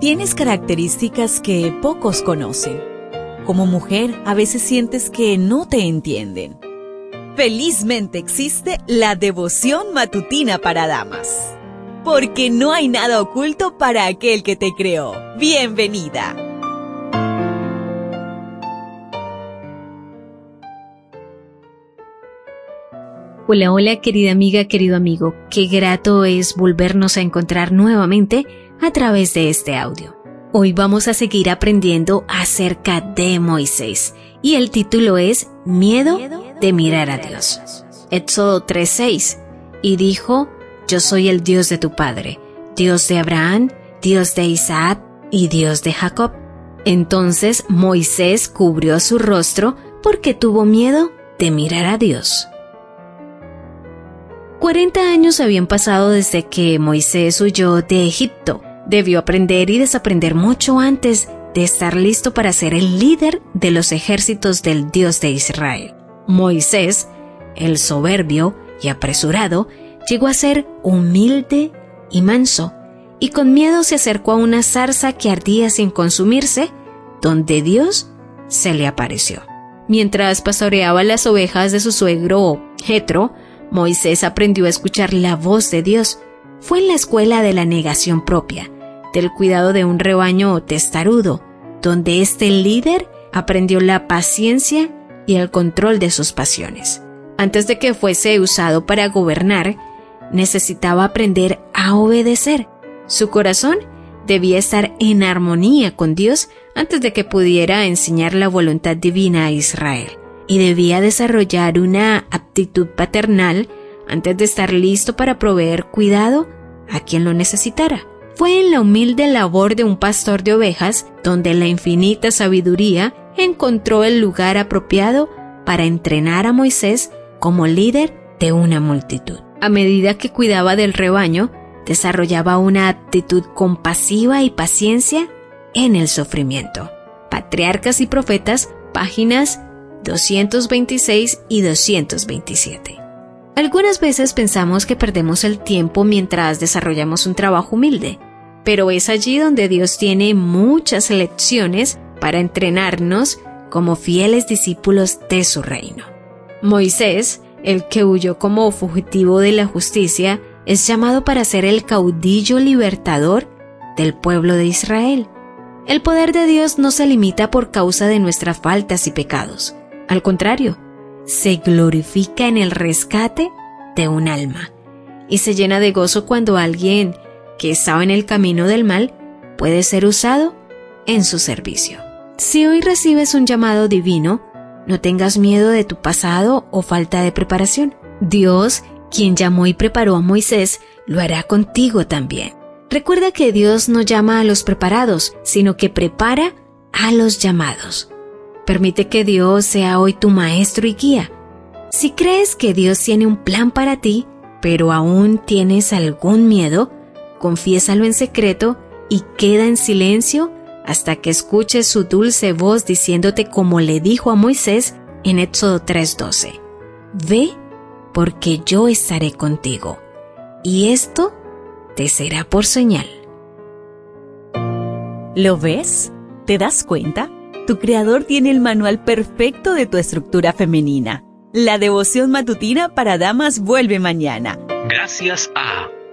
Tienes características que pocos conocen. Como mujer, a veces sientes que no te entienden. Felizmente existe la devoción matutina para damas. Porque no hay nada oculto para aquel que te creó. Bienvenida. Hola, hola querida amiga, querido amigo. Qué grato es volvernos a encontrar nuevamente a través de este audio. Hoy vamos a seguir aprendiendo acerca de Moisés y el título es Miedo de mirar a Dios. Éxodo 3:6 y dijo, Yo soy el Dios de tu Padre, Dios de Abraham, Dios de Isaac y Dios de Jacob. Entonces Moisés cubrió su rostro porque tuvo miedo de mirar a Dios. 40 años habían pasado desde que Moisés huyó de Egipto debió aprender y desaprender mucho antes de estar listo para ser el líder de los ejércitos del Dios de Israel. Moisés, el soberbio y apresurado, llegó a ser humilde y manso, y con miedo se acercó a una zarza que ardía sin consumirse, donde Dios se le apareció. Mientras pastoreaba las ovejas de su suegro Jetro, Moisés aprendió a escuchar la voz de Dios. Fue en la escuela de la negación propia, del cuidado de un rebaño testarudo, donde este líder aprendió la paciencia y el control de sus pasiones. Antes de que fuese usado para gobernar, necesitaba aprender a obedecer. Su corazón debía estar en armonía con Dios antes de que pudiera enseñar la voluntad divina a Israel. Y debía desarrollar una aptitud paternal antes de estar listo para proveer cuidado a quien lo necesitara. Fue en la humilde labor de un pastor de ovejas donde la infinita sabiduría encontró el lugar apropiado para entrenar a Moisés como líder de una multitud. A medida que cuidaba del rebaño, desarrollaba una actitud compasiva y paciencia en el sufrimiento. Patriarcas y Profetas, páginas 226 y 227. Algunas veces pensamos que perdemos el tiempo mientras desarrollamos un trabajo humilde, pero es allí donde Dios tiene muchas lecciones para entrenarnos como fieles discípulos de su reino. Moisés, el que huyó como fugitivo de la justicia, es llamado para ser el caudillo libertador del pueblo de Israel. El poder de Dios no se limita por causa de nuestras faltas y pecados. Al contrario, se glorifica en el rescate de un alma y se llena de gozo cuando alguien que estaba en el camino del mal puede ser usado en su servicio. Si hoy recibes un llamado divino, no tengas miedo de tu pasado o falta de preparación. Dios, quien llamó y preparó a Moisés, lo hará contigo también. Recuerda que Dios no llama a los preparados, sino que prepara a los llamados. Permite que Dios sea hoy tu maestro y guía. Si crees que Dios tiene un plan para ti, pero aún tienes algún miedo, confiésalo en secreto y queda en silencio hasta que escuches su dulce voz diciéndote como le dijo a Moisés en Éxodo 3:12. Ve porque yo estaré contigo, y esto te será por señal. ¿Lo ves? ¿Te das cuenta? Tu creador tiene el manual perfecto de tu estructura femenina. La devoción matutina para damas vuelve mañana. Gracias a